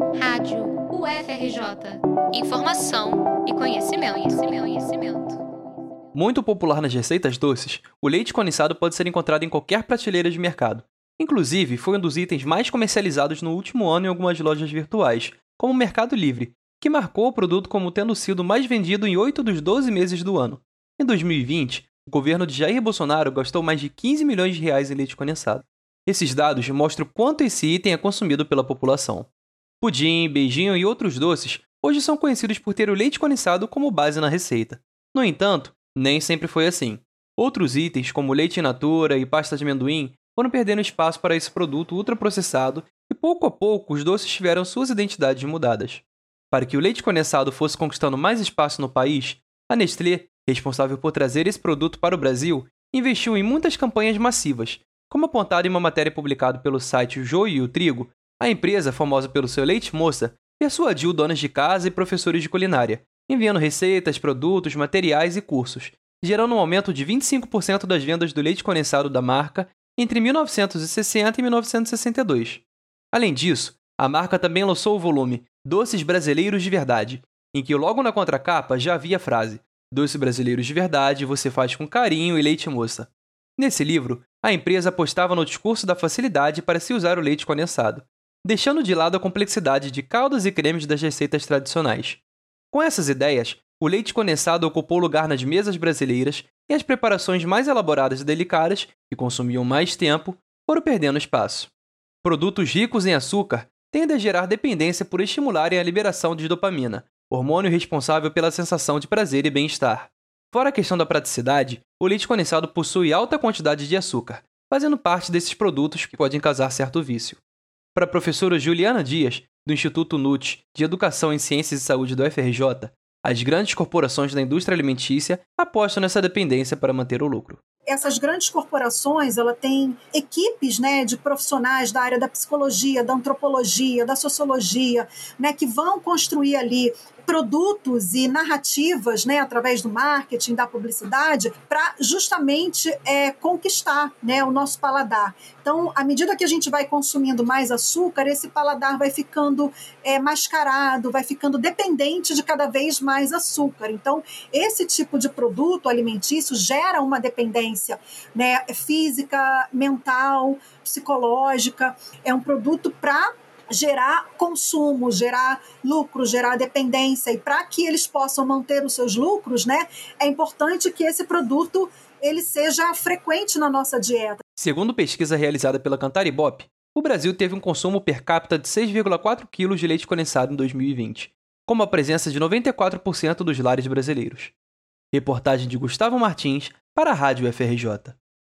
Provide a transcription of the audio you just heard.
Rádio UFRJ. Informação e conhecimento, conhecimento, conhecimento. Muito popular nas receitas doces, o leite condensado pode ser encontrado em qualquer prateleira de mercado. Inclusive, foi um dos itens mais comercializados no último ano em algumas lojas virtuais, como o Mercado Livre, que marcou o produto como tendo sido mais vendido em 8 dos 12 meses do ano. Em 2020, o governo de Jair Bolsonaro gastou mais de 15 milhões de reais em leite condensado. Esses dados mostram quanto esse item é consumido pela população. Pudim, beijinho e outros doces hoje são conhecidos por ter o leite condensado como base na receita. No entanto, nem sempre foi assim. Outros itens, como leite in natura e pasta de amendoim, foram perdendo espaço para esse produto ultraprocessado e pouco a pouco os doces tiveram suas identidades mudadas. Para que o leite condensado fosse conquistando mais espaço no país, a Nestlé, responsável por trazer esse produto para o Brasil, investiu em muitas campanhas massivas, como apontado em uma matéria publicada pelo site Joio e o Trigo, a empresa, famosa pelo seu leite moça, persuadiu donas de casa e professores de culinária, enviando receitas, produtos, materiais e cursos, gerando um aumento de 25% das vendas do leite condensado da marca entre 1960 e 1962. Além disso, a marca também lançou o volume Doces Brasileiros de Verdade, em que logo na contracapa já havia a frase Doces Brasileiros de Verdade você faz com carinho e leite moça. Nesse livro, a empresa apostava no discurso da facilidade para se usar o leite condensado, deixando de lado a complexidade de caldos e cremes das receitas tradicionais. Com essas ideias, o leite condensado ocupou lugar nas mesas brasileiras e as preparações mais elaboradas e delicadas, que consumiam mais tempo, foram perdendo espaço. Produtos ricos em açúcar tendem a gerar dependência por estimularem a liberação de dopamina, hormônio responsável pela sensação de prazer e bem-estar. Fora a questão da praticidade, o leite condensado possui alta quantidade de açúcar, fazendo parte desses produtos que podem causar certo vício. Para a professora Juliana Dias, do Instituto NUT de Educação em Ciências e Saúde do FRJ, as grandes corporações da indústria alimentícia apostam nessa dependência para manter o lucro. Essas grandes corporações ela tem equipes né, de profissionais da área da psicologia, da antropologia, da sociologia, né, que vão construir ali produtos e narrativas, né, através do marketing, da publicidade, para justamente é, conquistar né, o nosso paladar. Então, à medida que a gente vai consumindo mais açúcar, esse paladar vai ficando é, mascarado, vai ficando dependente de cada vez mais açúcar. Então, esse tipo de produto alimentício gera uma dependência né, física, mental, psicológica. É um produto para gerar consumo, gerar lucro, gerar dependência. E para que eles possam manter os seus lucros, né, é importante que esse produto ele seja frequente na nossa dieta. Segundo pesquisa realizada pela Cantaribop, o Brasil teve um consumo per capita de 6,4 kg de leite condensado em 2020, com a presença de 94% dos lares brasileiros. Reportagem de Gustavo Martins para a Rádio FRJ.